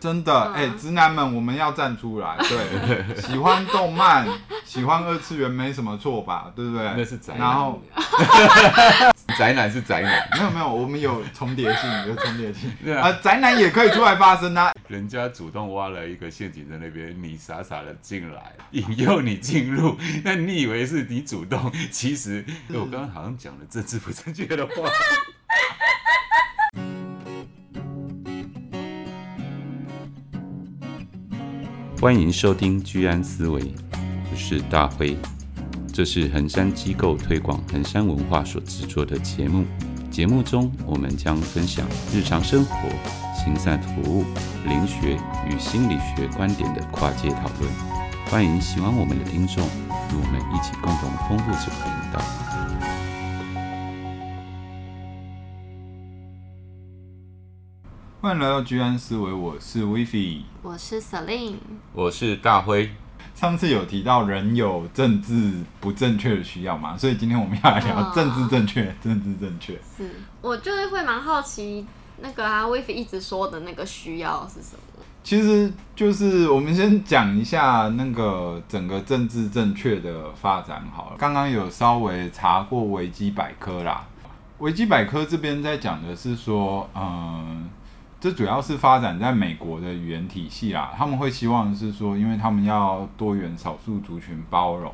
真的，哎、嗯，直男们，我们要站出来。对，喜欢动漫、喜欢二次元没什么错吧？对不对？那是宅男。然后，宅男是宅男。没有没有，我们有重叠性，有重叠性。啊，宅男也可以出来发声啊。人家主动挖了一个陷阱在那边，你傻傻的进来，引诱你进入。那你以为是你主动？其实，我刚刚好像讲了政治不正确的话。欢迎收听居安思维，我是大辉，这是衡山机构推广衡山文化所制作的节目。节目中，我们将分享日常生活、行善服务、灵学与心理学观点的跨界讨论。欢迎喜欢我们的听众与我们一起共同丰富这个频道。欢迎来到居安思维，我是 Vivi，我是 Celine，我是大辉。上次有提到人有政治不正确的需要嘛，所以今天我们要来聊政治正确，哦、政治正确。是，我就是会蛮好奇，那个啊，Vivi 一直说的那个需要是什么？其实就是我们先讲一下那个整个政治正确的发展好了。刚刚有稍微查过维基百科啦，维基百科这边在讲的是说，嗯。这主要是发展在美国的语言体系啦，他们会希望是说，因为他们要多元少数族群包容。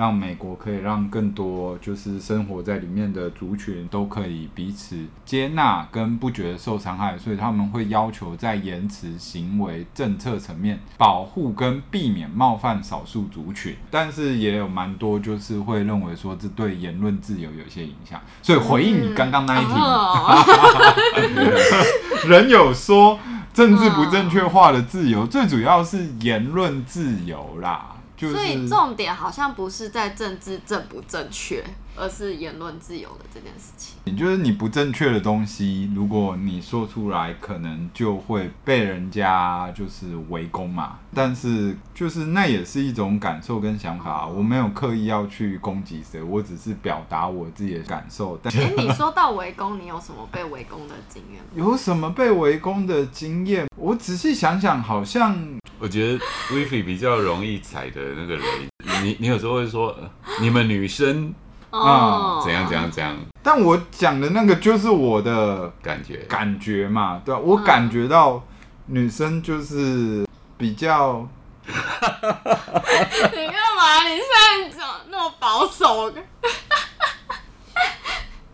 让美国可以让更多就是生活在里面的族群都可以彼此接纳跟不觉得受伤害，所以他们会要求在言辞、行为、政策层面保护跟避免冒犯少数族群。但是也有蛮多就是会认为说，这对言论自由有些影响。所以回应你刚刚那一题，嗯、人有说政治不正确化的自由，最主要是言论自由啦。所以重点好像不是在政治正不正确，而是言论自由的这件事情。也就是你不正确的东西，如果你说出来，可能就会被人家就是围攻嘛。但是就是那也是一种感受跟想法，我没有刻意要去攻击谁，我只是表达我自己的感受。但哎，你说到围攻，你有什么被围攻的经验？有什么被围攻的经验？我仔细想想，好像。我觉得 Wifi 比较容易踩的那个雷，你你有时候会说你们女生啊、嗯、怎样怎样怎样，但我讲的那个就是我的感觉感觉嘛，对吧？我感觉到女生就是比较，你干嘛？你现在讲那么保守，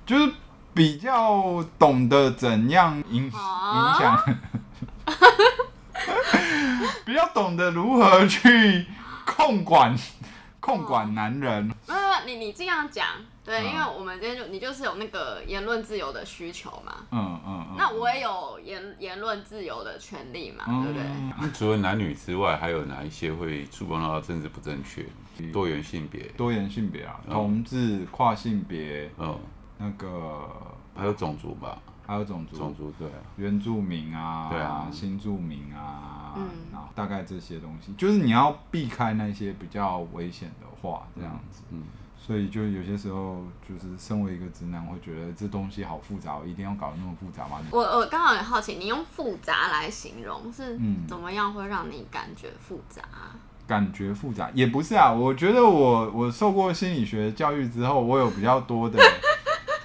就是比较懂得怎样影影响。比较懂得如何去控管控管男人。你你这样讲，对，因为我们今天就你就是有那个言论自由的需求嘛。嗯嗯。那我也有言言论自由的权利嘛，对不对？那除了男女之外，还有哪一些会触碰到政治不正确？多元性别，多元性别啊，同志、跨性别，嗯，那个还有种族吧。还有种族，种族对，原住民啊，对啊，新住民啊，嗯，然后大概这些东西，就是你要避开那些比较危险的话，这样子，嗯，所以就有些时候，就是身为一个直男，会觉得这东西好复杂，我一定要搞得那么复杂吗？我我刚好很好奇，你用复杂来形容是怎么样会让你感觉复杂？感觉复杂也不是啊，我觉得我我受过心理学教育之后，我有比较多的。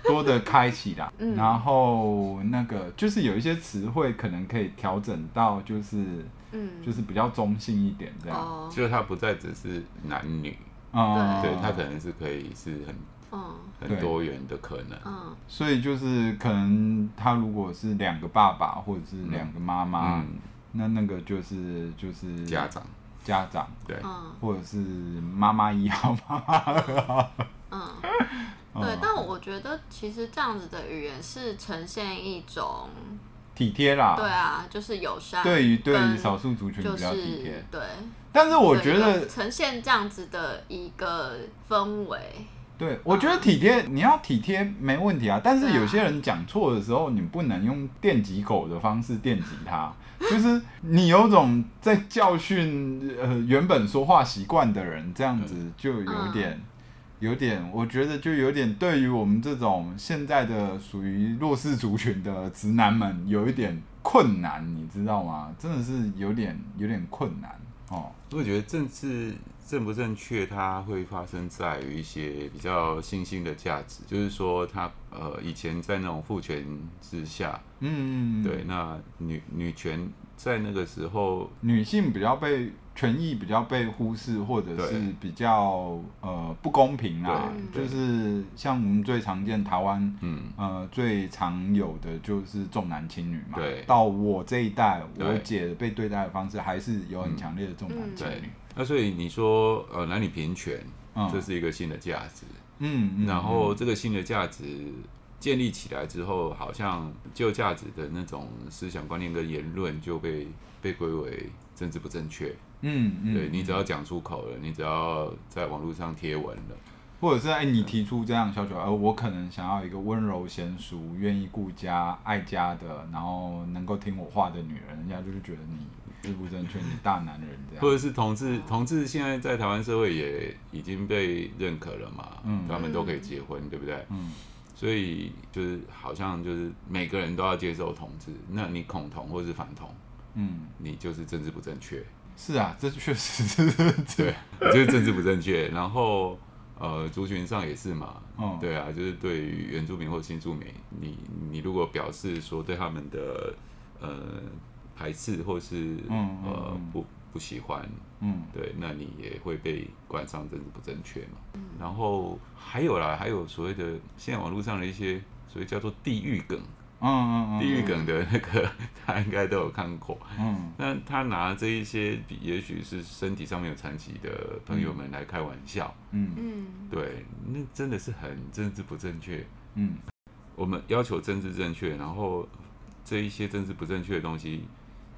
多的开启啦，嗯、然后那个就是有一些词汇可能可以调整到，就是，嗯，就是比较中性一点这样，哦、就是它不再只是男女，嗯，对，它可能是可以是很，嗯，很多元的可能，嗯，所以就是可能他如果是两个爸爸或者是两个妈妈，嗯、那那个就是就是家长，家长，对，或者是妈妈一号，妈妈二号，嗯。对，但我觉得其实这样子的语言是呈现一种体贴啦。对啊，就是友善。对于对于少数族群比较体贴。对。但是我觉得呈现这样子的一个氛围。对，我觉得体贴，你要体贴没问题啊。但是有些人讲错的时候，你不能用电击狗的方式电击他，就是你有种在教训呃原本说话习惯的人，这样子就有点。有点，我觉得就有点对于我们这种现在的属于弱势族群的直男们，有一点困难，你知道吗？真的是有点有点困难哦。我觉得政治正不正确，它会发生在于一些比较新兴的价值，就是说它，它呃以前在那种父权之下，嗯，对，那女女权在那个时候，女性比较被。权益比较被忽视，或者是比较呃不公平啊，就是像我们最常见台湾，嗯呃最常有的就是重男轻女嘛。对，到我这一代，我姐被对待的方式还是有很强烈的重男轻女。那所以你说呃男女平权，这是一个新的价值，嗯，然后这个新的价值建立起来之后，好像旧价值的那种思想观念跟言论就被被归为政治不正确。嗯嗯，对，你只要讲出口了，你只要在网络上贴文了，或者是哎，你提出这样要求，而我可能想要一个温柔贤淑、愿意顾家、爱家的，然后能够听我话的女人，人家就是觉得你政治不正确，你大男人这样。或者是同志，同志现在在台湾社会也已经被认可了嘛，嗯，他们都可以结婚，对不对？嗯，所以就是好像就是每个人都要接受同志，那你恐同或是反同，嗯，你就是政治不正确。是啊，这确实是 对，就是政治不正确。然后呃，族群上也是嘛，嗯，对啊，就是对于原住民或新住民，你你如果表示说对他们的呃排斥或是嗯嗯嗯呃不不喜欢，嗯，对，那你也会被冠上政治不正确嘛。嗯，然后还有啦，还有所谓的现在网络上的一些所谓叫做地域梗。嗯嗯嗯，地狱梗的那个，他应该都有看过。嗯，那他拿这一些，也许是身体上面有残疾的朋友们来开玩笑。嗯嗯，对，那真的是很政治不正确。嗯，我们要求政治正确，然后这一些政治不正确的东西，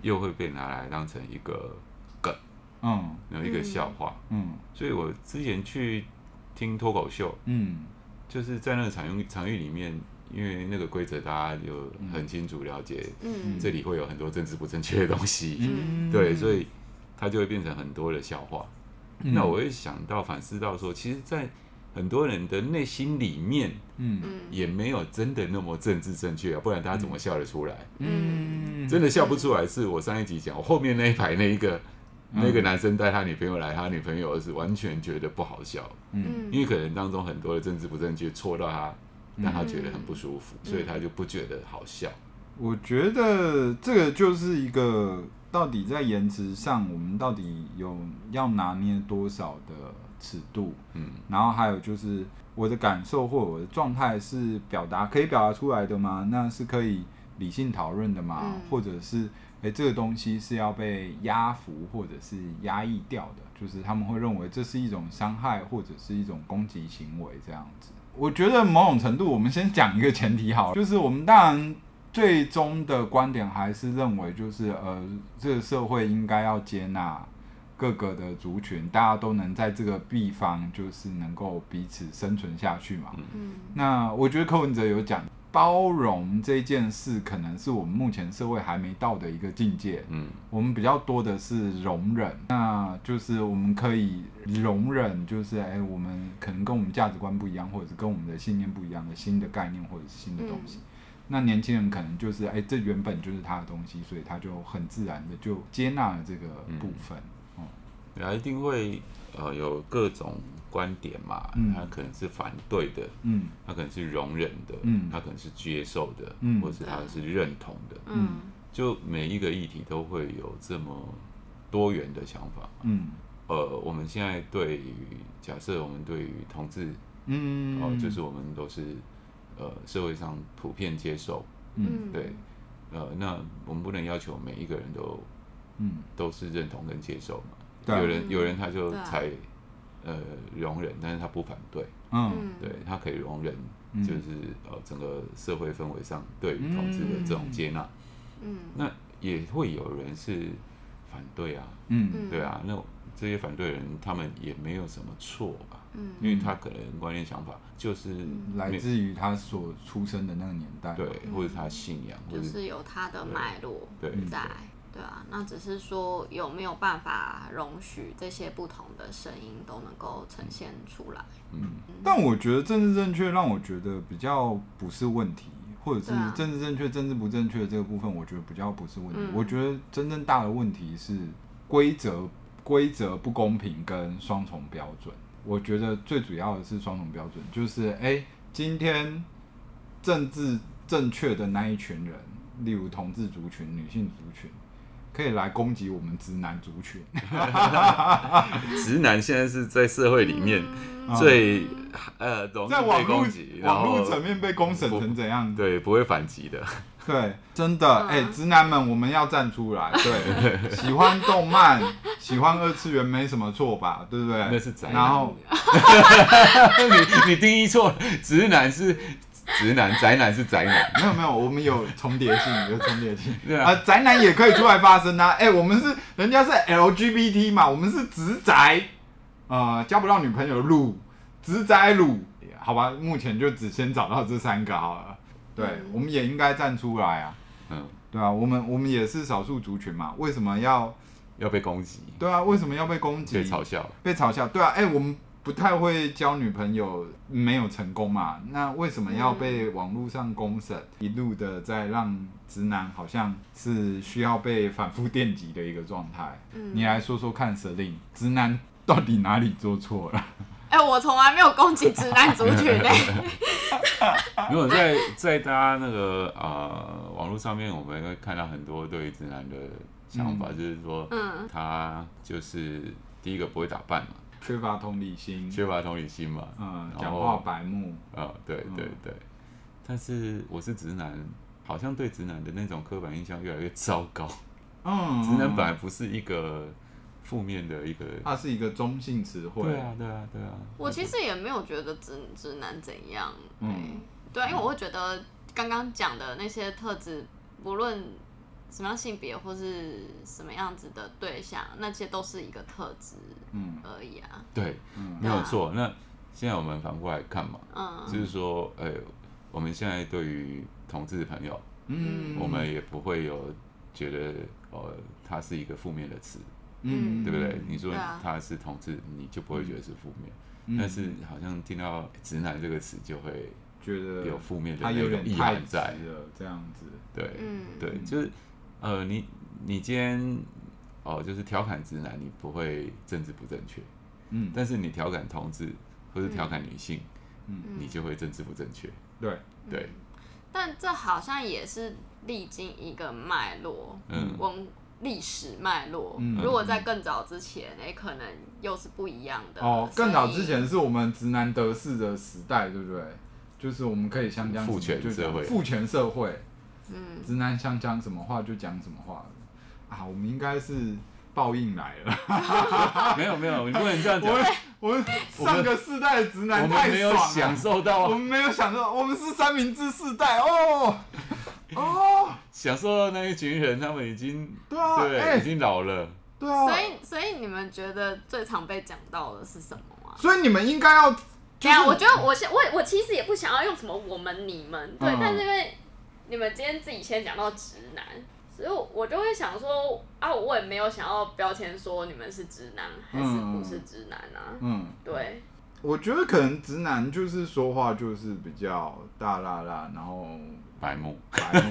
又会被拿来当成一个梗。嗯，然后一个笑话。嗯，所以我之前去听脱口秀，嗯，就是在那个场域场域里面。因为那个规则大家有很清楚了解，嗯，这里会有很多政治不正确的东西，嗯，对，所以它就会变成很多的笑话。嗯，那我会想到反思到说，其实，在很多人的内心里面，嗯，也没有真的那么政治正确啊，不然大家怎么笑得出来？嗯，真的笑不出来，是我上一集讲，我后面那一排那一个那个男生带他女朋友来，他女朋友是完全觉得不好笑，嗯，因为可能当中很多的政治不正确戳到他。让他觉得很不舒服，嗯，所以他就不觉得好笑。我觉得这个就是一个到底在颜值上，我们到底有要拿捏多少的尺度？嗯，然后还有就是我的感受或我的状态是表达可以表达出来的吗？那是可以理性讨论的吗？嗯，或者是诶，这个东西是要被压服或者是压抑掉的？就是他们会认为这是一种伤害或者是一种攻击行为这样子。我觉得某种程度，我们先讲一个前提好了，就是我们当然最终的观点还是认为，就是呃，这个社会应该要接纳各个的族群，大家都能在这个地方就是能够彼此生存下去嘛。嗯。那我觉得柯文哲有讲。包容这件事，可能是我们目前社会还没到的一个境界。嗯，我们比较多的是容忍，那就是我们可以容忍，就是哎，我们可能跟我们价值观不一样，或者是跟我们的信念不一样的新的概念或者是新的东西。嗯，那年轻人可能就是哎，这原本就是他的东西，所以他就很自然的就接纳了这个部分。嗯，对啊，一定会呃有各种。观点嘛，他可能是反对的，嗯，他可能是容忍的，嗯，他可能是接受的，嗯，或是他是认同的，嗯，就每一个议题都会有这么多元的想法，嗯，呃，我们现在对于假设我们对于同志，嗯，哦，就是我们都是呃社会上普遍接受，嗯，对，呃，那我们不能要求每一个人都，嗯，都是认同跟接受嘛，对，有人有人他就才。呃，容忍，但是他不反对，嗯，对他可以容忍，就是呃，整个社会氛围上对于同志的这种接纳，嗯，那也会有人是反对啊，嗯，对啊，那这些反对人他们也没有什么错吧，嗯，因为他可能观念想法就是来自于他所出生的那个年代，对，或者他信仰，就是有他的脉络对在。对啊，那只是说有没有办法容许这些不同的声音都能够呈现出来。嗯，但我觉得政治正确让我觉得比较不是问题，或者是政治正确、政治不正确的这个部分，我觉得比较不是问题。嗯、我觉得真正大的问题是规则规则不公平跟双重标准。我觉得最主要的是双重标准，就是哎、欸，今天政治正确的那一群人，例如同志族群、女性族群，可以来攻击我们直男族群。直男现在是在社会里面最、嗯、呃容易被攻击，在网络网络层面被公审成怎样？对，不会反击的。对，真的，哎、欸，直男们，我们要站出来。对，喜欢动漫、喜欢二次元没什么错吧？对不对？那是宅男。然后，你你定义错，直男是直男，宅男是宅男。没有没有，我们有重叠性，有重叠性。对啊，宅男也可以出来发声啊！哎、欸，我们是人家是 LGBT 嘛，我们是直宅，呃，交不到女朋友的路，直宅路，好吧？目前就只先找到这三个好了。对，嗯、我们也应该站出来啊！嗯，对啊，我们我们也是少数族群嘛，为什么要要被攻击？对啊，为什么要被攻击？被嘲笑？被嘲笑？对啊，哎、欸，我们不太会交女朋友，没有成功嘛，那为什么要被网络上公审？嗯、一路的在让直男好像是需要被反复电击的一个状态？嗯，你来说说看，Selina，直男到底哪里做错了？哎、欸，我从来没有攻击直男族群嘞。如果在在大家那个呃网络上面，我们会看到很多对于直男的想法，嗯、就是说，嗯，他就是第一个不会打扮嘛，缺乏同理心，缺乏同理心嘛，嗯，讲话白目，啊、呃，对对对。嗯、但是我是直男，好像对直男的那种刻板印象越来越糟糕。嗯，直男本来不是一个。负面的一个，它是一个中性词汇。对啊，对啊，对啊。我其实也没有觉得直直男怎样，嗯，对啊，因为我会觉得刚刚讲的那些特质，不论什么样性别或是什么样子的对象，那些都是一个特质，嗯而已啊。对，没有错。那现在我们反过来看嘛，嗯，就是说，哎，我们现在对于同志的朋友，嗯，我们也不会有觉得，呃，它是一个负面的词。嗯，对不对？你说他是同志，你就不会觉得是负面。但是好像听到“直男”这个词，就会觉得有负面的那种意涵在了。这样子，对，对，就是呃，你你今天哦，就是调侃直男，你不会政治不正确。嗯，但是你调侃同志或是调侃女性，嗯，你就会政治不正确。对，对。但这好像也是历经一个脉络，嗯，文。历史脉络，嗯、如果在更早之前，哎、欸，可能又是不一样的。哦，更早之前是我们直男得势的时代，对不对？就是我们可以相将父权社会，父权社会，嗯，直男想讲什么话就讲什么话啊，我们应该是报应来了。没有没有，你不能这样讲。我们上个世代的直男太爽了，我们没有享受到，我们没有享受，我们是三明治世代哦。哦，享受到那一群人，他们已经对啊，对，欸、已经老了，对啊。所以，所以你们觉得最常被讲到的是什么啊？所以你们应该要，对啊，我觉得我我我其实也不想要用什么我们你们，对，嗯、但是因为你们今天自己先讲到直男，所以我就会想说啊，我也没有想要标签说你们是直男还是不是直男啊，嗯，对。我觉得可能直男就是说话就是比较大啦啦，然后。白目，白目。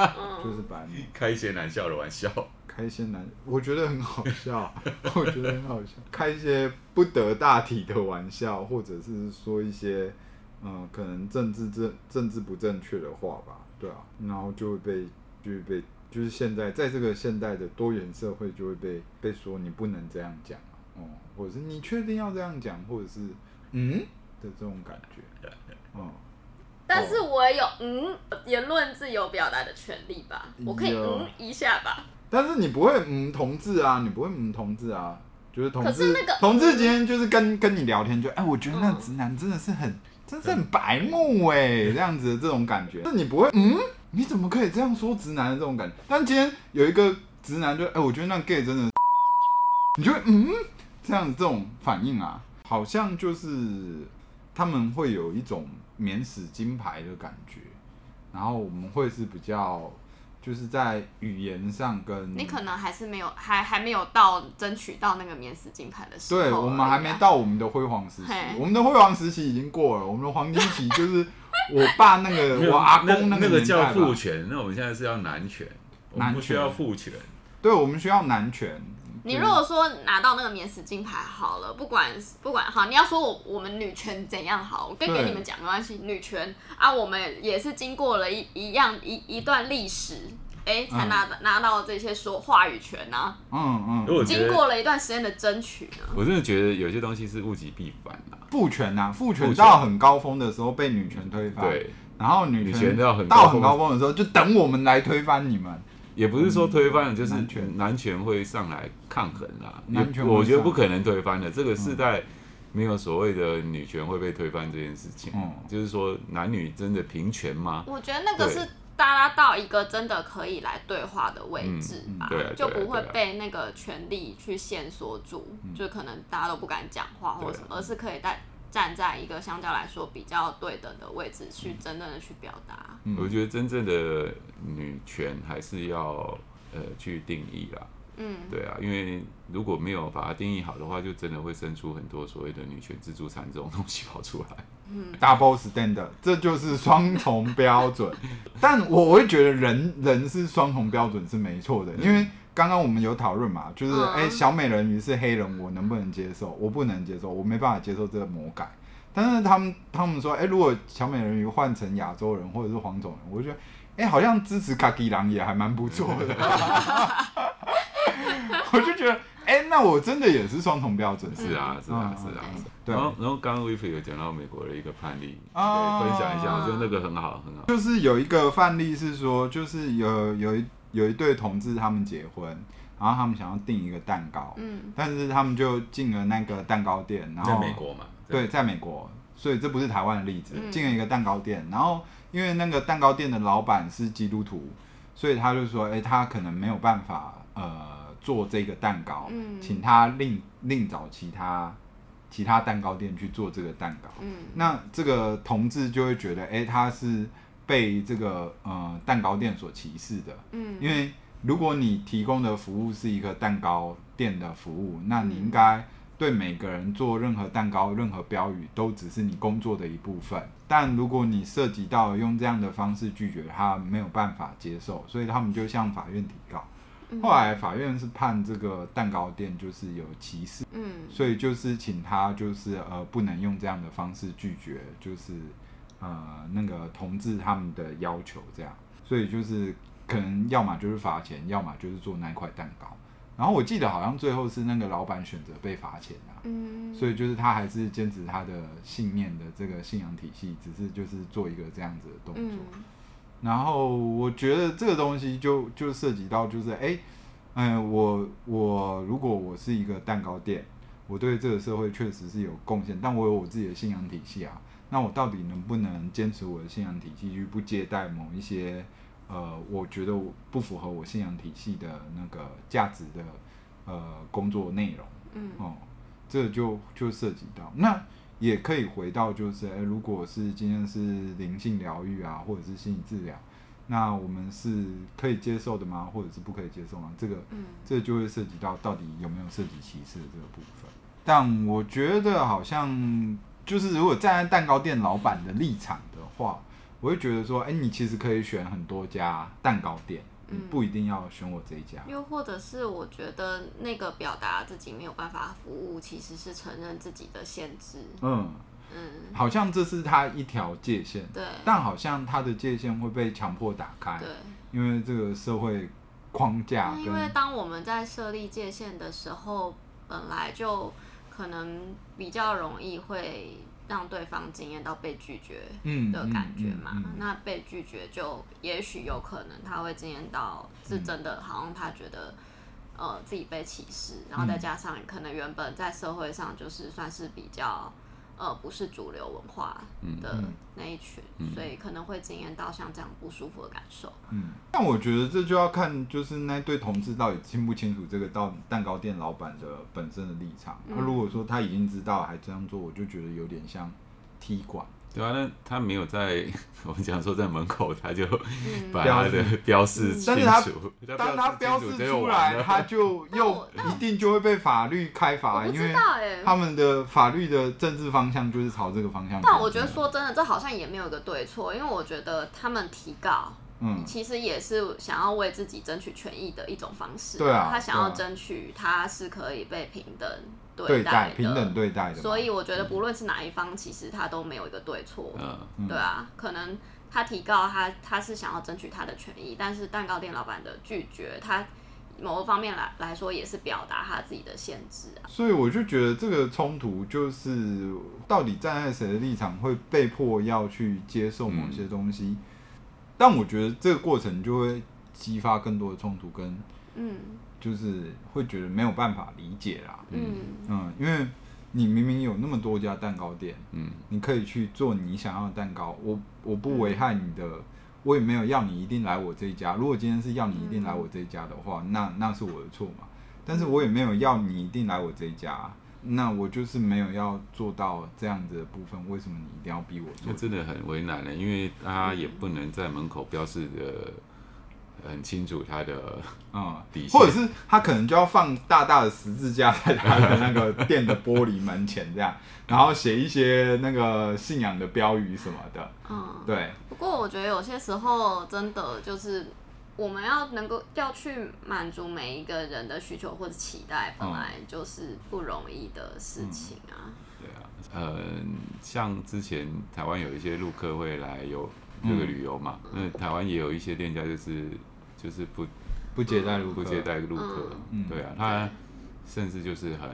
就是白目，开一些难笑的玩笑，开一些难，我觉得很好笑，我觉得很好笑，开一些不得大体的玩笑，或者是说一些，嗯，可能政治正政治不正确的话吧，对啊，然后就会被，就会被，就是现在在这个现代的多元社会，就会被被说你不能这样讲啊，哦、嗯，或者是你确定要这样讲，或者是嗯的这种感觉，嗯。但是我也有嗯言论自由表达的权利吧，我可以嗯一下吧。但是你不会嗯同志啊，你不会嗯同志啊，就是同志。那个同志今天就是跟跟你聊天就，就哎，我觉得那直男真的是很，真是很白目哎，这样子的这种感觉。那你不会嗯，你怎么可以这样说直男的这种感觉？但今天有一个直男就哎，我觉得那 gay 真的，你就会嗯这样子这种反应啊，好像就是他们会有一种。免死金牌的感觉，然后我们会是比较，就是在语言上跟你可能还是没有，还还没有到争取到那个免死金牌的时候。对，我们还没到我们的辉煌时期，我们的辉煌时期已经过了，我们的黄金期就是我爸那个，我阿公那个那个叫父权，那我们现在是要男权，男权不需要父权。对，我们需要男权。你如果说拿到那个免死金牌好了，不管不管好，你要说我我们女权怎样好，我跟给你们讲没关系。女权啊，我们也是经过了一一样一一段历史，哎、欸，才拿、嗯、拿到这些说话语权啊。嗯嗯。经过了一段时间的争取呢。我真的觉得有些东西是物极必反啊。父权啊，父权到很高峰的时候被女权推翻，对。然后女权到很高峰的时候，就等我们来推翻你们。也不是说推翻了，就是男权会上来抗衡啦。男权我觉得不可能推翻的，这个时代没有所谓的女权会被推翻这件事情。嗯，就是说男女真的平权吗？我觉得那个是大家到一个真的可以来对话的位置吧，就不会被那个权力去限缩住，就可能大家都不敢讲话或者什么，而是可以在。站在一个相对来说比较对等的位置去真正的去表达。嗯，我觉得真正的女权还是要呃去定义啦。嗯，对啊，因为如果没有把它定义好的话，就真的会生出很多所谓的女权自助餐这种东西跑出来。嗯，double standard，这就是双重标准。但我我会觉得人人是双重标准是没错的，因为。刚刚我们有讨论嘛，就是哎、欸，小美人鱼是黑人，我能不能接受？我不能接受，我没办法接受这个魔改。但是他们他们说，哎、欸，如果小美人鱼换成亚洲人或者是黄种人，我就觉得，哎、欸，好像支持卡基狼也还蛮不错的。我就觉得，哎、欸，那我真的也是双重标准。是啊，是啊，是啊。对。然后，然后刚刚威菲有讲到美国的一个判例，啊，分享一下，我觉得那个很好，很好。就是有一个范例是说，就是有有一。有一对同志，他们结婚，然后他们想要订一个蛋糕，嗯，但是他们就进了那个蛋糕店，然后在美国嘛，对，在美国，所以这不是台湾的例子，进了一个蛋糕店，然后因为那个蛋糕店的老板是基督徒，所以他就说，哎，他可能没有办法，呃，做这个蛋糕，嗯，请他另另找其他其他蛋糕店去做这个蛋糕，嗯，那这个同志就会觉得，哎，他是。被这个呃蛋糕店所歧视的，嗯，因为如果你提供的服务是一个蛋糕店的服务，那你应该对每个人做任何蛋糕、任何标语都只是你工作的一部分。但如果你涉及到用这样的方式拒绝，他没有办法接受，所以他们就向法院提告。后来法院是判这个蛋糕店就是有歧视，嗯，所以就是请他就是呃不能用这样的方式拒绝，就是。呃，那个同志他们的要求这样，所以就是可能要么就是罚钱，要么就是做那块蛋糕。然后我记得好像最后是那个老板选择被罚钱啊，嗯，所以就是他还是坚持他的信念的这个信仰体系，只是就是做一个这样子的动作。嗯，然后我觉得这个东西就就涉及到就是，哎，嗯，我我如果我是一个蛋糕店，我对这个社会确实是有贡献，但我有我自己的信仰体系啊。那我到底能不能坚持我的信仰体系，去不接待某一些，呃，我觉得不符合我信仰体系的那个价值的，呃，工作内容，嗯，哦，这就就涉及到，那也可以回到就是，哎，如果是今天是灵性疗愈啊，或者是心理治疗，那我们是可以接受的吗？或者是不可以接受吗？这个，嗯，这就会涉及到到底有没有涉及歧视的这个部分。但我觉得好像。就是如果站在蛋糕店老板的立场的话，我会觉得说，哎、欸，你其实可以选很多家蛋糕店，你，不一定要选我这一家。又或者是我觉得那个表达自己没有办法服务，其实是承认自己的限制。嗯嗯，好像这是他一条界限。对。但好像他的界限会被强迫打开。对。因为这个社会框架。因为当我们在设立界限的时候，本来就。可能比较容易会让对方经验到被拒绝的感觉嘛？嗯嗯嗯嗯、那被拒绝就也许有可能他会经验到是真的，好像他觉得呃自己被歧视，然后再加上可能原本在社会上就是算是比较。呃，不是主流文化的那一群，嗯嗯、所以可能会经验到像这样不舒服的感受。嗯，但我觉得这就要看，就是那对同志到底清不清楚这个到蛋糕店老板的本身的立场。那、嗯啊、如果说他已经知道还这样做，我就觉得有点像踢馆。对啊，那他没有在 我们讲说在门口，他就把他的标示清楚。但是他当他标示出来，他就 又一定就会被法律开罚，因为他们的法律的政治方向就是朝这个方向。但我觉得说真的，这好像也没有一个对错，因为我觉得他们提告，嗯，其实也是想要为自己争取权益的一种方式。对啊，他想要争取他是可以被平等。对待平等对待的，所以我觉得不论是哪一方，其实他都没有一个对错。嗯，对啊，可能他提告他他是想要争取他的权益，但是蛋糕店老板的拒绝，他某个方面来来说也是表达他自己的限制啊。所以我就觉得这个冲突就是到底站在谁的立场，会被迫要去接受某些东西。嗯，但我觉得这个过程就会激发更多的冲突跟嗯。就是会觉得没有办法理解啦，嗯嗯，因为你明明有那么多家蛋糕店，嗯，你可以去做你想要的蛋糕，我我不危害你的，嗯、我也没有要你一定来我这一家。如果今天是要你一定来我这一家的话，嗯、那那是我的错嘛。但是我也没有要你一定来我这一家，那我就是没有要做到这样子的部分。为什么你一定要逼我做？那真的很为难的，因为他也不能在门口标示的。很清楚他的嗯 底线，或者是他可能就要放大大的十字架在他的那个店的玻璃门前这样，然后写一些那个信仰的标语什么的。嗯，对。不过我觉得有些时候真的就是我们要能够要去满足每一个人的需求或者期待，本来就是不容易的事情啊。嗯、对啊，嗯，像之前台湾有一些陆客会来有这个旅游嘛，那、嗯、台湾也有一些店家就是。就是不不接待陆不接待陆客，嗯、对啊，他甚至就是很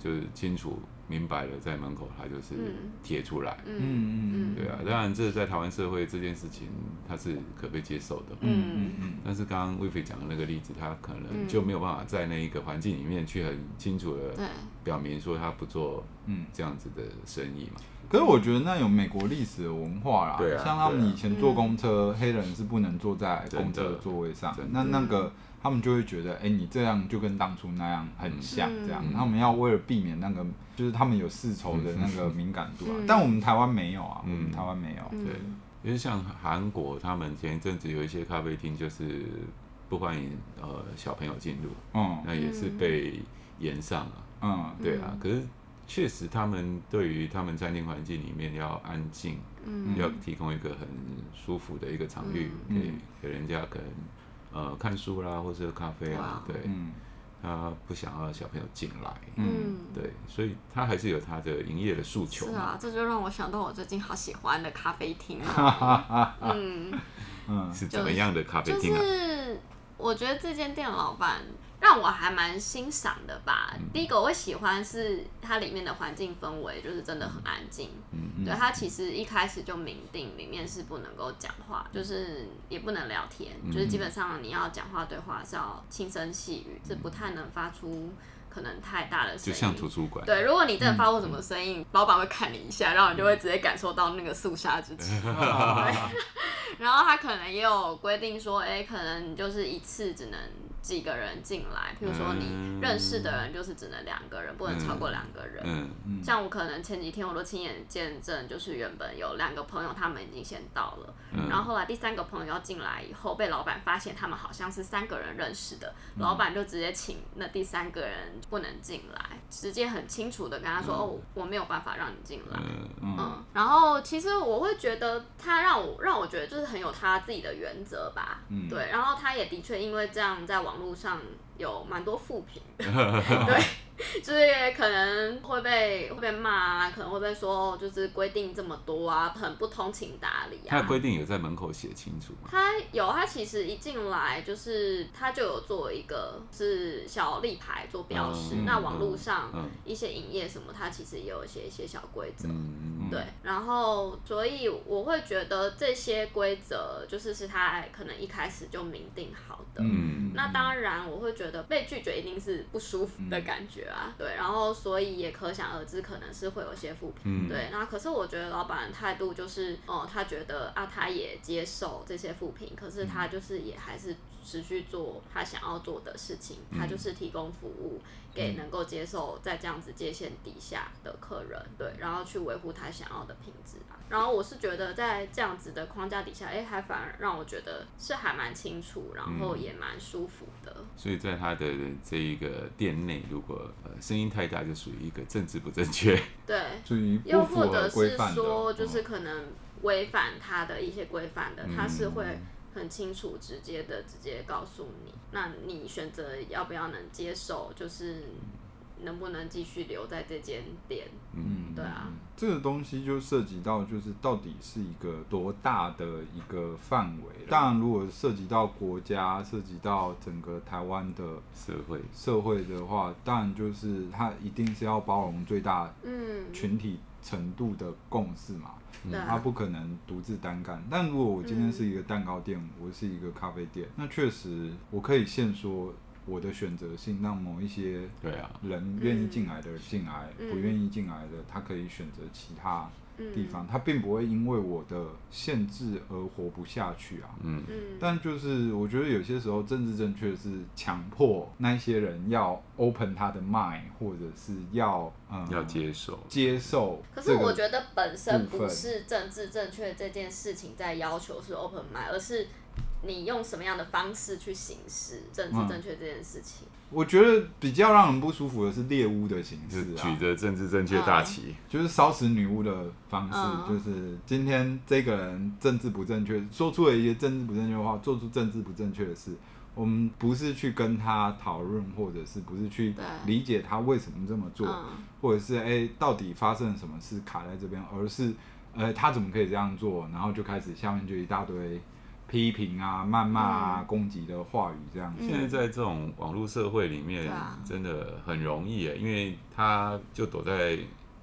就是清楚明白了，在门口他就是贴出来，嗯嗯嗯，对啊，当然这在台湾社会这件事情他是可被接受的，嗯嗯嗯，但是刚刚魏飞讲的那个例子，他可能就没有办法在那一个环境里面去很清楚的表明说他不做嗯这样子的生意嘛。可是我觉得那有美国历史的文化啦，对啊，像他们以前坐公车，黑人是不能坐在公车座位上，那那个他们就会觉得，哎，你这样就跟当初那样很像，这样，他们要为了避免那个，就是他们有世仇的那个敏感度啊，但我们台湾没有啊，我们台湾没有，对，因为像韩国，他们前一阵子有一些咖啡厅就是不欢迎呃小朋友进入，嗯，那也是被延上了，嗯，对啊，可是。确实，他们对于他们餐厅环境里面要安静，嗯、要提供一个很舒服的一个场域，给、嗯、给人家可能呃看书啦，或者咖啡啊，哇。对，嗯、他不想要小朋友进来，嗯，对，所以他还是有他的营业的诉求。是啊，这就让我想到我最近好喜欢的咖啡厅，啊，嗯。嗯，是怎么样的咖啡厅啊？就是我觉得这间店老板。让我还蛮欣赏的吧。嗯、第一个我会喜欢是它里面的环境氛围，就是真的很安静。嗯嗯、对，它其实一开始就明定里面是不能够讲话，就是也不能聊天，嗯、就是基本上你要讲话对话是要轻声细语，是不太能发出可能太大的声音。就像图书馆。对，如果你真的发出什么声音，嗯、老板会看你一下，然后你就会直接感受到那个肃杀之气。对。然后他可能也有规定说，哎，可能你就是一次只能。几个人进来，譬如说你认识的人就是只能两个人，嗯、不能超过两个人。嗯嗯、像我可能前几天我都亲眼见证，就是原本有两个朋友，他们已经先到了，嗯、然后后来第三个朋友要进来以后，被老板发现他们好像是三个人认识的，嗯、老板就直接请那第三个人不能进来，直接很清楚的跟他说：“嗯、哦，我没有办法让你进来。嗯”嗯，嗯，然后其实我会觉得他让我让我觉得就是很有他自己的原则吧。嗯、对，然后他也的确因为这样在网。网络上有蛮多负评，对。就是可能会被会被骂啊，可能会被说就是规定这么多啊，很不通情达理啊。他的规定有在门口写清楚吗？他有，他其实一进来就是他就有做一个是小立牌做标识。嗯、那网络上一些营业什么，他其实也有写一些小规则。嗯、对，然后所以我会觉得这些规则就是是他可能一开始就明定好的。嗯、那当然我会觉得被拒绝一定是不舒服的感觉。啊，对，然后所以也可想而知，可能是会有些负评，嗯、对。那可是我觉得老板的态度就是，哦、呃，他觉得啊，他也接受这些负评，可是他就是也还是持续做他想要做的事情，他就是提供服务。给能够接受在这样子界限底下的客人，对，然后去维护他想要的品质啊。然后我是觉得在这样子的框架底下，哎，还反而让我觉得是还蛮清楚，然后也蛮舒服的。嗯、所以在他的这一个店内，如果呃声音太大，就属于一个政治不正确。对，属于又或者是说，就是可能违反他的一些规范的，他是会。很清楚、直接的直接告诉你，那你选择要不要能接受，就是能不能继续留在这间店。嗯，对啊，这个东西就涉及到就是到底是一个多大的一个范围。当然，如果涉及到国家，涉及到整个台湾的社会社会的话，当然就是它一定是要包容最大嗯群体程度的共识嘛。嗯、他不可能独自单干，但如果我今天是一个蛋糕店，嗯、我是一个咖啡店，那确实我可以限缩我的选择性，让某一些人愿意进来的进来，嗯、不愿意进来的他可以选择其他。地方，他并不会因为我的限制而活不下去啊。嗯，但就是我觉得有些时候政治正确是强迫那些人要 open 他的 mind，或者是要嗯要接受接受。可是我觉得本身不是政治正确这件事情在要求是 open mind，而是你用什么样的方式去行事政治正确这件事情。嗯我觉得比较让人不舒服的是猎巫的形式啊，举着政治正确大旗，就是烧死女巫的方式，就是今天这个人政治不正确，说出了一些政治不正确的话，做出政治不正确的事，我们不是去跟他讨论，或者是不是去理解他为什么这么做，或者是哎、欸，到底发生了什么事卡在这边，而是呃、欸，他怎么可以这样做，然后就开始下面就一大堆。批评啊、谩骂啊、嗯、攻击的话语，这样子。现在在这种网络社会里面，真的很容易诶，因为他就躲在。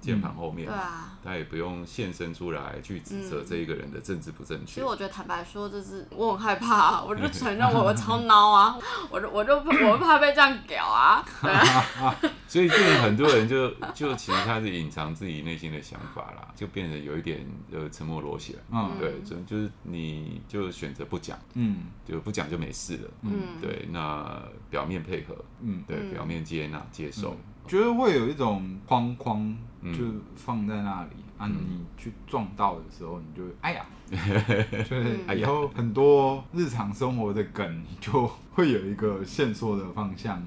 键盘后面，嗯、对啊，他也不用现身出来去指责这一个人的政治不正确。其实我觉得坦白说，就是我很害怕、啊，我就承认我超孬啊，我就我就我怕被这样屌啊。对啊，所以变成很多人就就其实他是隐藏自己内心的想法啦，就变得有一点呃沉默螺旋。嗯，对，就就是你就选择不讲，嗯，就不讲就没事了。嗯，对，那表面配合，嗯，对，表面接纳接受。嗯觉得会有一种框框，就放在那里，嗯、啊，你去撞到的时候，你就哎呀，就是以后很多日常生活的梗，你就会有一个线索的方向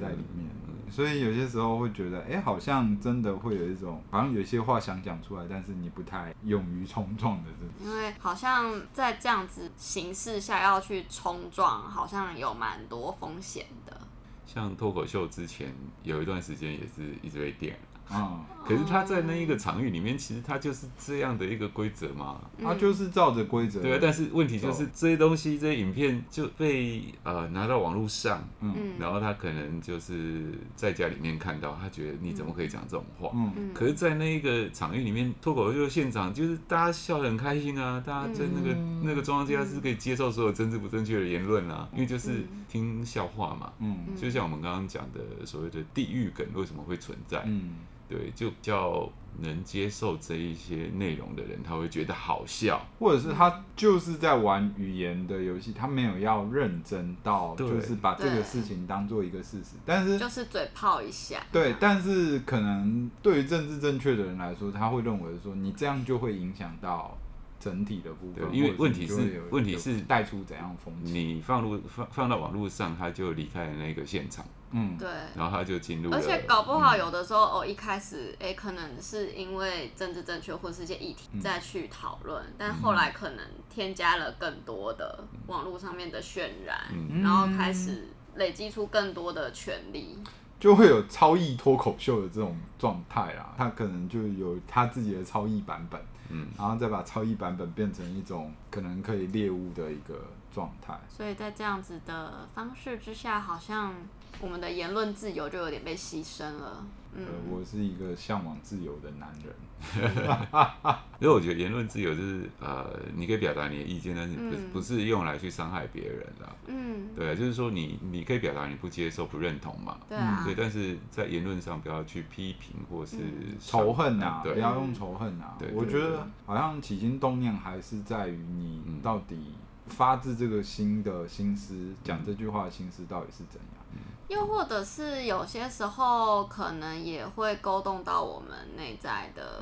在里面。嗯、所以有些时候会觉得，哎、欸，好像真的会有一种，好像有些话想讲出来，但是你不太勇于冲撞的这种。因为好像在这样子形势下要去冲撞，好像有蛮多风险的。像脱口秀之前有一段时间也是一直被电。啊！可是他在那一个场域里面，其实他就是这样的一个规则嘛，他就是照着规则。对啊，但是问题就是这些东西、这些影片就被呃拿到网络上，嗯，然后他可能就是在家里面看到，他觉得你怎么可以讲这种话？嗯，可是，在那一个场域里面，脱口秀现场就是大家笑得很开心啊，大家在那个那个状况下是可以接受所有政治不正确的言论啊，因为就是听笑话嘛，嗯，就像我们刚刚讲的所谓的地狱梗为什么会存在？嗯。对，就比较能接受这一些内容的人，他会觉得好笑，或者是他就是在玩语言的游戏，他没有要认真到，就是把这个事情当做一个事实，但是就是嘴炮一下。对，但是可能对于政治正确的人来说，他会认为说，你这样就会影响到整体的部分，因为问题是问题是带出怎样风气，你放入放放到网络上，他就离开了那个现场。嗯，对，然后他就进入，而且搞不好有的时候、嗯、哦，一开始哎，可能是因为政治正确或是一些议题再去讨论，嗯、但后来可能添加了更多的网络上面的渲染，嗯、然后开始累积出更多的权利，就会有超译脱口秀的这种状态啊，他可能就有他自己的超译版本，嗯，然后再把超译版本变成一种可能可以猎物的一个状态，所以在这样子的方式之下，好像。我们的言论自由就有点被牺牲了。嗯，我是一个向往自由的男人。因为我觉得言论自由就是呃，你可以表达你的意见，但是不、嗯、不是用来去伤害别人的。嗯，对，就是说你你可以表达你不接受、不认同嘛。对啊。对，但是在言论上不要去批评或是、嗯、仇恨呐、啊，不要用仇恨呐、啊。对，我觉得好像起心动念还是在于你到底发自这个心的心思，讲、嗯、这句话的心思到底是怎样。又或者是有些时候可能也会勾动到我们内在的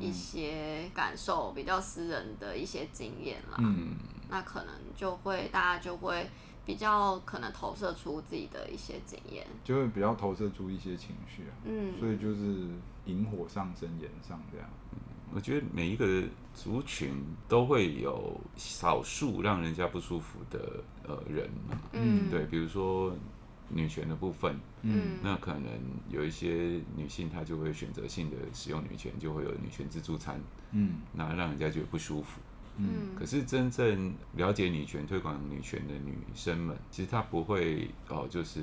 一些感受，比较私人的一些经验啦。嗯，那可能就会大家就会比较可能投射出自己的一些经验，就会比较投射出一些情绪啊。嗯，所以就是引火上身，炎上这样。我觉得每一个族群都会有少数让人家不舒服的呃人嘛。嗯，对，比如说。女权的部分，嗯，那可能有一些女性她就会选择性的使用女权，就会有女权自助餐，嗯，那让人家觉得不舒服，嗯，可是真正了解女权、推广女权的女生们，其实她不会哦，就是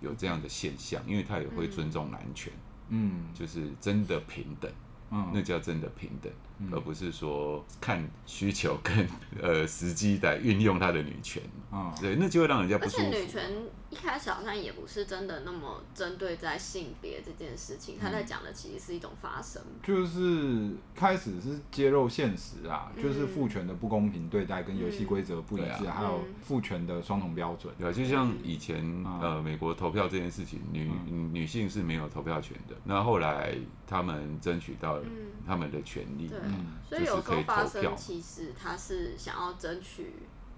有这样的现象，因为她也会尊重男权，嗯，就是真的平等。嗯，那叫真的平等，嗯、而不是说看需求跟呃时机来运用他的女权。嗯，对，那就会让人家不舒服。而且女权一开始好像也不是真的那么针对在性别这件事情，他在讲的其实是一种发生。就是开始是揭露现实啊，嗯、就是父权的不公平对待跟游戏规则不一致，嗯、还有父权的双重标准。对、啊，就像以前、嗯、呃美国投票这件事情，女、嗯、女性是没有投票权的。那后来他们争取到。他们的权利，嗯，所以有时候发生，其实他是想要争取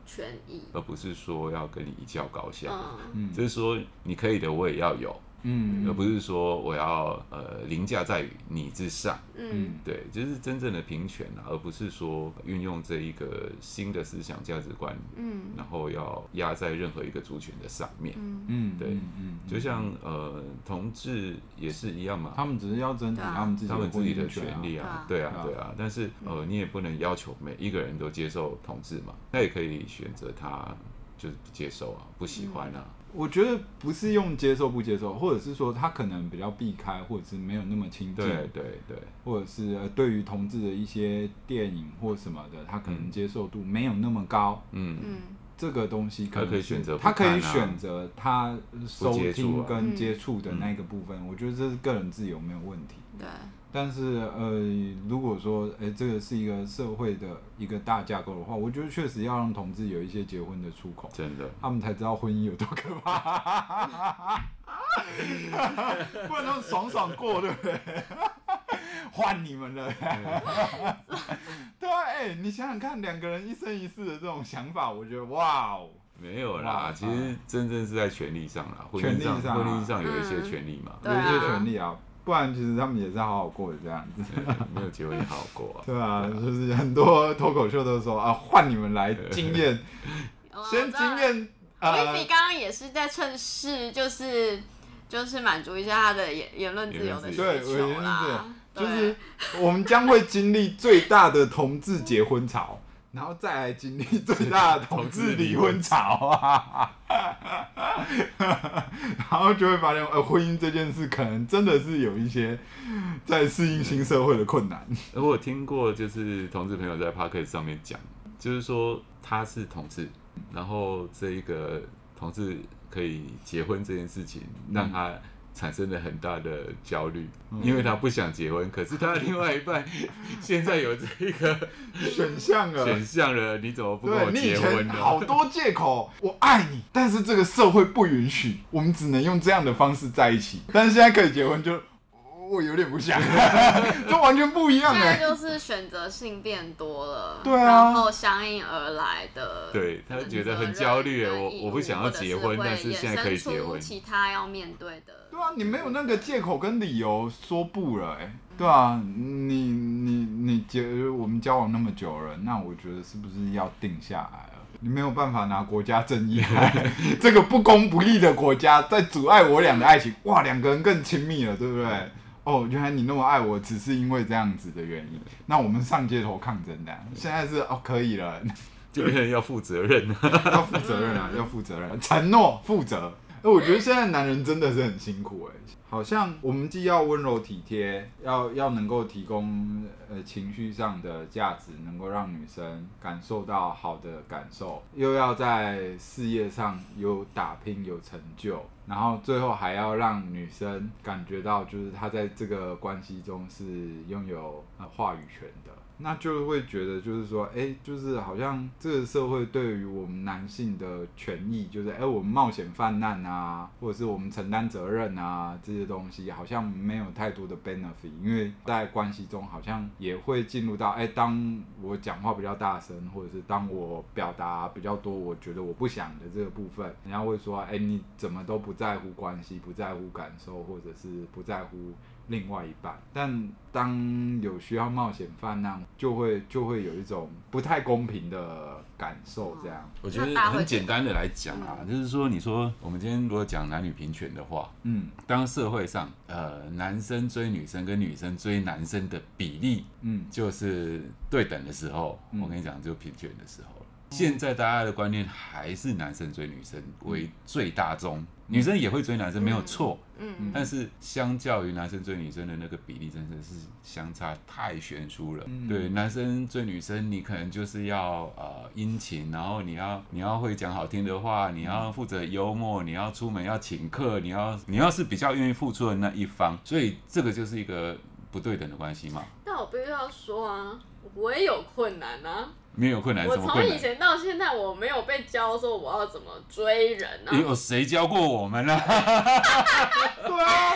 权益，而不是说要跟你一较高下，嗯，就是说你可以的，我也要有。嗯，而不是说我要呃凌驾在你之上，嗯，对，就是真正的平权啊，而不是说运用这一个新的思想价值观，嗯，然后要压在任何一个族群的上面，嗯，对，嗯，就像呃同志也是一样嘛，他们只是要争取他们自己他们自己的权利啊，对啊，对啊，但是呃你也不能要求每一个人都接受同志嘛，那也可以选择他就是不接受啊，不喜欢啊。我觉得不是用接受不接受，或者是说他可能比较避开，或者是没有那么亲近，对对对，或者是对于同志的一些电影或什么的，他可能接受度没有那么高。嗯。嗯，这个东西可可以选择，他可以选择他收听跟接触的那个部分，我觉得这是个人自由，没有问题。对。但是呃，如果说哎、欸，这个是一个社会的一个大架构的话，我觉得确实要让同志有一些结婚的出口，真的，他们才知道婚姻有多可怕，不然他们爽爽过，对不对？换你们了，对啊，哎、欸，你想想看，两个人一生一世的这种想法，我觉得哇哦，没有啦，其实真正是在权利上啦，婚姻上，婚姻上有一些权利嘛，有一些权利啊。不然其实他们也是好好过的这样子，没有结婚也好好过啊。对啊，就是很多脱口秀都说啊，换你们来 经验，先经验。Vivi 刚刚也是在趁势，就是就是满足一下他的言言论自由的需求啦。就是我们将会经历最大的同志结婚潮。然后再来经历最大的同志离婚潮啊，然后就会发现，呃，婚姻这件事可能真的是有一些在适应新社会的困难。我有听过，就是同志朋友在 Podcast 上面讲，就是说他是同志，然后这一个同志可以结婚这件事情让他。产生了很大的焦虑，因为他不想结婚，可是他的另外一半 现在有这个选项了，选项了，你怎么不跟我结婚呢？好多借口，我爱你，但是这个社会不允许，我们只能用这样的方式在一起，但是现在可以结婚就。我有点不想，这完全不一样哎。就是选择性变多了，对啊，然后相应而来的，对他觉得很焦虑，我我不想要结婚，但是现在可以结婚。其他要面对的，对啊，你没有那个借口跟理由说不了哎，对啊，你你你结我们交往那么久了，那我觉得是不是要定下来了？你没有办法拿国家正义来 这个不公不义的国家在阻碍我俩的爱情，哇，两个人更亲密了，对不对？哦，原来你那么爱我，只是因为这样子的原因。那我们上街头抗争的，现在是哦，可以了，这个人要负责任，要负责任啊，要负责任，承诺负责。哎，我觉得现在男人真的是很辛苦哎，好像我们既要温柔体贴，要要能够提供呃情绪上的价值，能够让女生感受到好的感受，又要在事业上有打拼有成就，然后最后还要让女生感觉到就是她在这个关系中是拥有话语权的。那就会觉得，就是说，哎、就是好像这个社会对于我们男性的权益，就是，哎、我们冒险犯难啊，或者是我们承担责任啊，这些东西好像没有太多的 benefit，因为在关系中好像也会进入到，哎、当我讲话比较大声，或者是当我表达比较多，我觉得我不想的这个部分，人家会说，哎、你怎么都不在乎关系，不在乎感受，或者是不在乎。另外一半，但当有需要冒险犯难，就会就会有一种不太公平的感受。这样，我觉得很简单的来讲啊，就是说，你说我们今天如果讲男女平权的话，嗯，当社会上呃男生追女生跟女生追男生的比例，嗯，就是对等的时候，我跟你讲，就平权的时候了。现在大家的观念还是男生追女生为最大宗。女生也会追男生，没有错，嗯，嗯，但是相较于男生追女生的那个比例，真的是相差太悬殊了。嗯、对，男生追女生，你可能就是要呃殷勤，然后你要你要会讲好听的话，你要负责幽默，你要出门要请客，你要你要是比较愿意付出的那一方，所以这个就是一个不对等的关系嘛。但我必须要说啊，我也有困难啊。没有困难，我从以前到现在，我没有被教说我要怎么追人啊。有谁教过我们呢？对啊，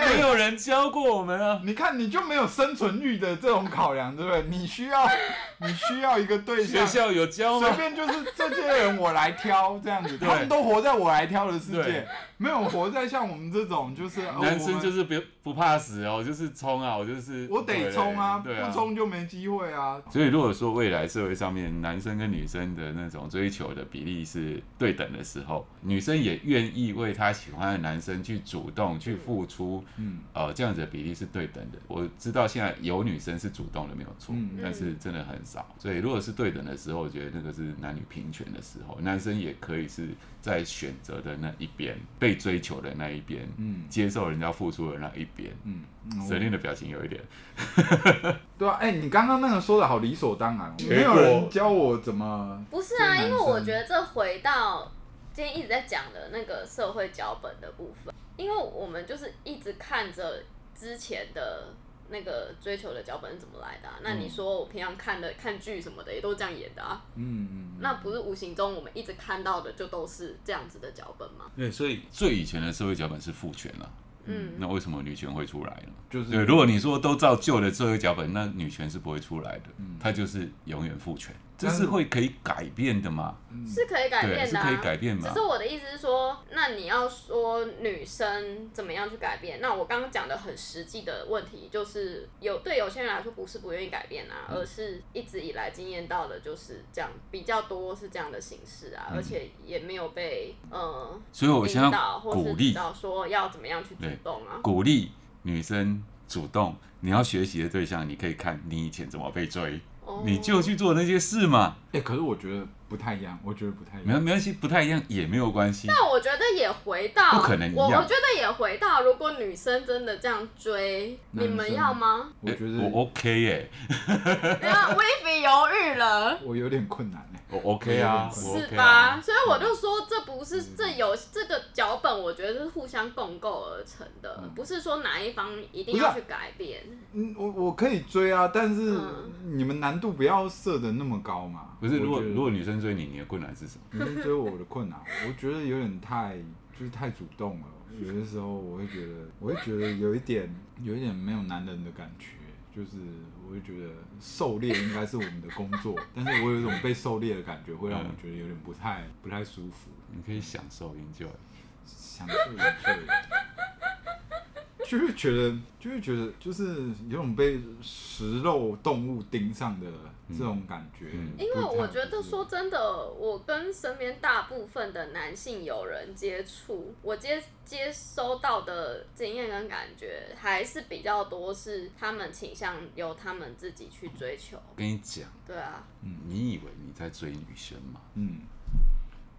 没有人教过我们啊。你看，你就没有生存欲的这种考量，对不对？你需要，你需要一个对象。学校有教吗？随便就是这些人我来挑这样子，他们都活在我来挑的世界，没有活在像我们这种就是男生就是不不怕死哦，就是冲啊，我就是我得冲啊，不冲就没机会啊。所以如果说未来。社会上面男生跟女生的那种追求的比例是对等的时候，女生也愿意为她喜欢的男生去主动去付出，嗯，呃，这样子的比例是对等的。我知道现在有女生是主动的没有错，但是真的很少。所以如果是对等的时候，我觉得那个是男女平权的时候，男生也可以是在选择的那一边，被追求的那一边，嗯，接受人家付出的那一边，嗯。沈炼的表情有一点，对啊，哎、欸，你刚刚那个说的好理所当然，没有人教我怎么。不是啊，因为我觉得这回到今天一直在讲的那个社会脚本的部分，因为我们就是一直看着之前的那个追求的脚本是怎么来的、啊。那你说我平常看的看剧什么的也都这样演的啊？嗯嗯。那不是无形中我们一直看到的就都是这样子的脚本吗？对，所以最以前的社会脚本是父权了。嗯，那为什么女权会出来呢？就是对，如果你说都照旧的社会脚本，那女权是不会出来的，嗯，它就是永远父权。这是会可以改变的嘛？是可以改变的，是可以改变嘛。只是我的意思是说，那你要说女生怎么样去改变？那我刚刚讲的很实际的问题，就是有对有些人来说不是不愿意改变啊，而是一直以来经验到的就是这样，比较多是这样的形式啊，而且也没有被呃，所以我现在鼓励到说要怎么样去主动啊，鼓励女生主动。你要学习的对象，你可以看你以前怎么被追。你就去做那些事嘛。哎、欸，可是我觉得不太一样，我觉得不太一样。没没关系，不太一样也没有关系。但我觉得也回到，不可能一样。我我觉得也回到，如果女生真的这样追，你们要吗？我觉得、欸、我 OK 耶。然后 Vivi 犹豫了，我有点困难。我 OK 啊，是吧？所以我就说，这不是这有这个脚本，我觉得是互相共构而成的，不是说哪一方一定要去改变。嗯，我我可以追啊，但是你们难度不要设的那么高嘛。不是，如果如果女生追你，你的困难是什么？女生追我的困难，我觉得有点太就是太主动了。有的时候我会觉得，我会觉得有一点有一点没有男人的感觉。就是我会觉得狩猎应该是我们的工作，但是我有一种被狩猎的感觉，会让我觉得有点不太不太舒服。你可以享受 enjoy，享受 enjoy。就是觉得，就是觉得，就是有种被食肉动物盯上的这种感觉。嗯、因为我觉得说真的，我跟身边大部分的男性友人接触，我接接收到的经验跟感觉还是比较多，是他们倾向由他们自己去追求。跟你讲，对啊，嗯，你以为你在追女生吗？嗯。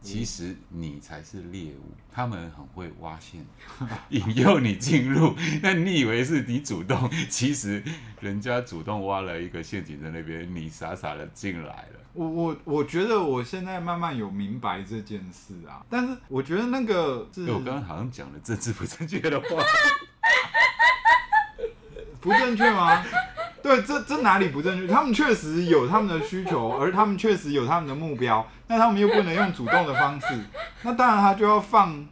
其实你才是猎物，他们很会挖陷，引诱你进入。那你以为是你主动，其实人家主动挖了一个陷阱在那边，你傻傻的进来了。我我我觉得我现在慢慢有明白这件事啊，但是我觉得那个是，我刚刚好像讲了政治不正确的话，不正确吗？对，这这哪里不正确？他们确实有他们的需求，而他们确实有他们的目标，那他们又不能用主动的方式，那当然他就要放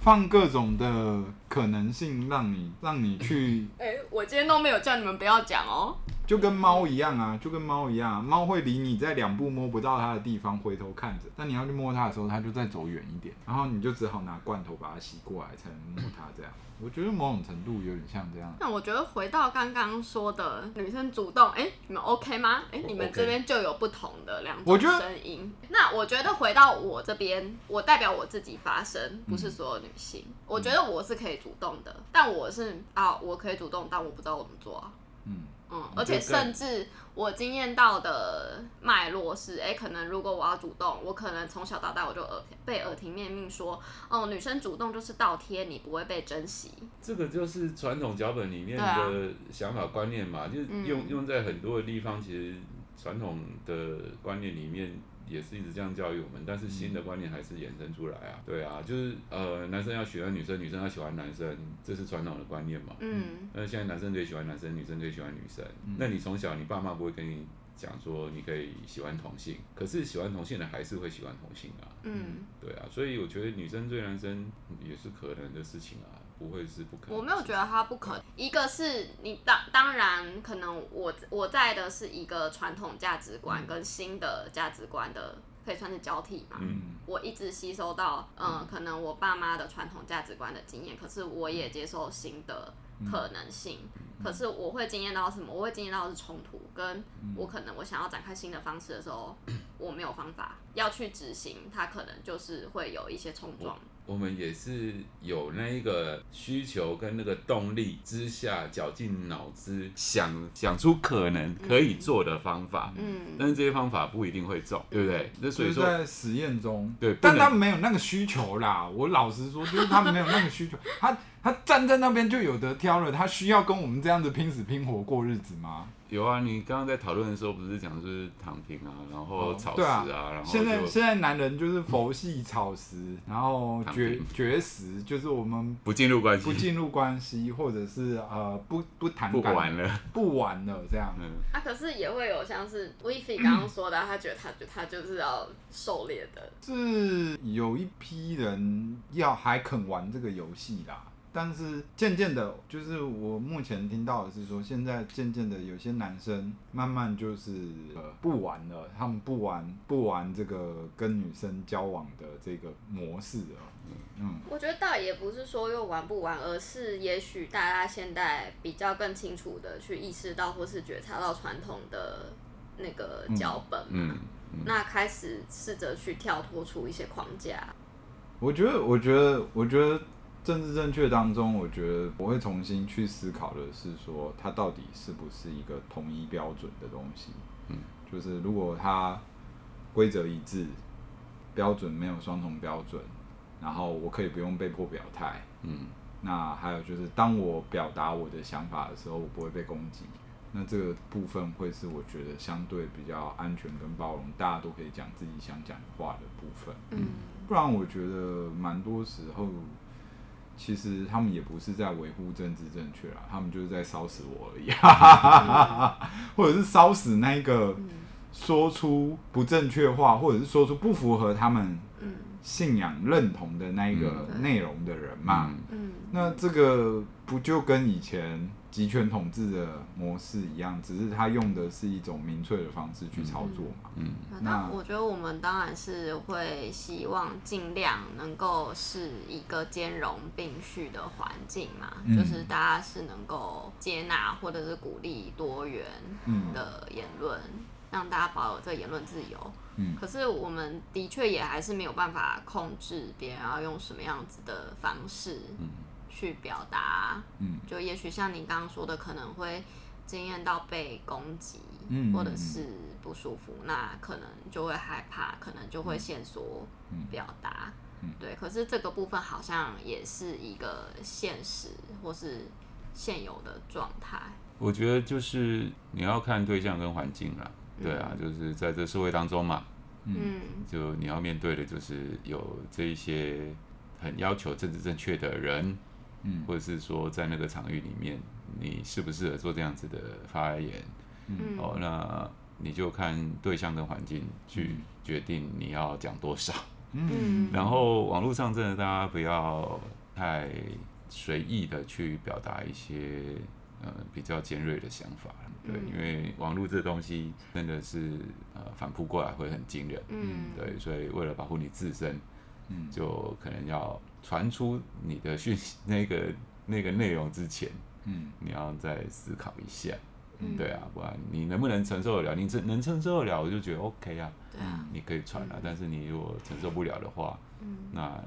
放各种的可能性，让你让你去。哎、我今天都没有叫你们不要讲哦。就跟猫一样啊，就跟猫一样啊，猫会离你在两步摸不到它的地方回头看着，但你要去摸它的时候，它就再走远一点，然后你就只好拿罐头把它吸过来才能摸它。这样，我觉得某种程度有点像这样。那我觉得回到刚刚说的女生主动，哎、欸，你们 OK 吗？哎、欸，你们这边就有不同的两种声音。那我觉得回到我这边，我代表我自己发声，不是所有女性。嗯、我觉得我是可以主动的，但我是啊，我可以主动，但我不知道怎么做啊。嗯。嗯，而且甚至我经验到的脉络是，哎、欸，可能如果我要主动，我可能从小到大我就耳被耳提面命说，哦，女生主动就是倒贴，你不会被珍惜。这个就是传统脚本里面的想法观念嘛，啊、就是用、嗯、用在很多的地方，其实传统的观念里面。也是一直这样教育我们，但是新的观念还是衍生出来啊。对啊，就是呃，男生要喜欢女生，女生要喜欢男生，这是传统的观念嘛。嗯。那现在男生最喜欢男生，女生最喜欢女生。嗯。那你从小你爸妈不会跟你讲说你可以喜欢同性，可是喜欢同性的还是会喜欢同性啊。嗯。对啊，所以我觉得女生追男生也是可能的事情啊。不会是不可能。我没有觉得它不可能。一个是你当当然可能我我在的是一个传统价值观跟新的价值观的可以算是交替嘛。嗯。我一直吸收到嗯可能我爸妈的传统价值观的经验，可是我也接受新的可能性。可是我会经验到什么？我会经验到的是冲突，跟我可能我想要展开新的方式的时候，我没有方法要去执行，它可能就是会有一些冲撞。我们也是有那一个需求跟那个动力之下，绞尽脑汁想想出可能可以做的方法。嗯，但是这些方法不一定会中，对不对？那所以说在实验中，对，但他没有那个需求啦。我老实说，就是他没有那个需求，他他站在那边就有得挑了。他需要跟我们这样子拼死拼活过日子吗？有啊，你刚刚在讨论的时候不是讲就是躺平啊，然后草食啊，哦、啊然后现在现在男人就是佛系草食，然后绝绝食，就是我们不进入关系，不进入关系，或者是呃不不谈，不玩了，不玩了这样。嗯、啊，可是也会有像是 Wifi 刚刚说的，他觉得他觉得他就是要狩猎的，是有一批人要还肯玩这个游戏啦。但是渐渐的，就是我目前听到的是说，现在渐渐的有些男生慢慢就是呃不玩了，他们不玩不玩这个跟女生交往的这个模式了。嗯，我觉得倒也不是说又玩不玩，而是也许大家现在比较更清楚的去意识到或是觉察到传统的那个脚本嘛，嗯，嗯，嗯，那开始试着去跳脱出一些框架。我觉得，我觉得，我觉得。政治正确当中，我觉得我会重新去思考的是说，它到底是不是一个统一标准的东西？嗯，就是如果它规则一致，标准没有双重标准，然后我可以不用被迫表态。嗯，那还有就是，当我表达我的想法的时候，我不会被攻击。那这个部分会是我觉得相对比较安全跟包容，大家都可以讲自己想讲的话的部分。嗯，不然我觉得蛮多时候。其实他们也不是在维护政治正确啊，他们就是在烧死我而已，或者是烧死那一个说出不正确话，或者是说出不符合他们信仰认同的那一个内容的人嘛。那这个不就跟以前？集权统治的模式一样，只是他用的是一种民粹的方式去操作嘛。嗯，嗯，那我觉得我们当然是会希望尽量能够是一个兼容并蓄的环境嘛，嗯、就是大家是能够接纳或者是鼓励多元的言论，嗯、让大家保有这个言论自由。嗯，可是我们的确也还是没有办法控制别人要用什么样子的方式。嗯。去表达，嗯，就也许像你刚刚说的，可能会经验到被攻击，嗯，或者是不舒服，那可能就会害怕，可能就会限缩表达。对，可是这个部分好像也是一个现实或是现有的状态。我觉得就是你要看对象跟环境啦。对啊，就是在这社会当中嘛，嗯，就你要面对的就是有这一些很要求政治正确的人，嗯，或者是说在那个场域里面，你适不适合做这样子的发言，嗯，哦，那你就看对象跟环境去决定你要讲多少，嗯，然后网络上真的大家不要太随意的去表达一些。呃，比较尖锐的想法，对，因为网络这东西真的是呃反扑过来会很惊人，嗯，对，所以为了保护你自身，嗯，就可能要传出你的讯息那个那个内容之前，嗯，你要再思考一下，嗯，对啊，不然你能不能承受得了？你承能承受得了，我就觉得 OK 啊，对啊，你可以传啊，但是你如果承受不了的话，嗯，那。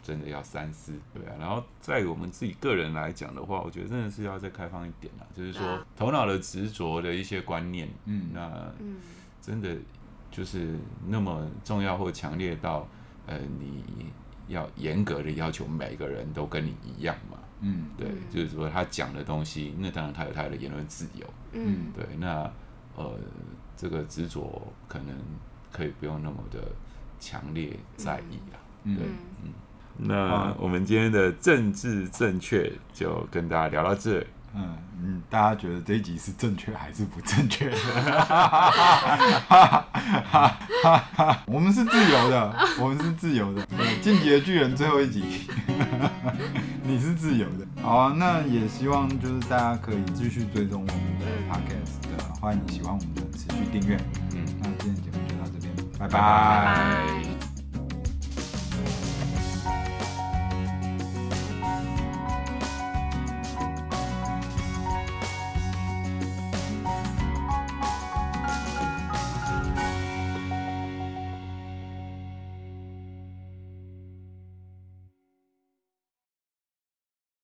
真的要三思，对啊。然后在我们自己个人来讲的话，我觉得真的是要再开放一点啊，就是说头脑的执着的一些观念，嗯，那真的就是那么重要或强烈到，呃，你要严格的要求每个人都跟你一样嘛，嗯，对，就是说他讲的东西，那当然他有他的言论自由，嗯，对，那呃，这个执着可能可以不用那么的强烈在意啦，对，嗯。那我们今天的政治正确就跟大家聊到这。嗯嗯，大家觉得这一集是正确还是不正确的？我们是自由的，我们是自由的。进击的巨人最后一集，你是自由的。好啊，那也希望就是大家可以继续追踪我们的 podcast 的，欢迎喜欢我们的持续订阅。嗯，那今天节目就到这边，拜拜。拜拜。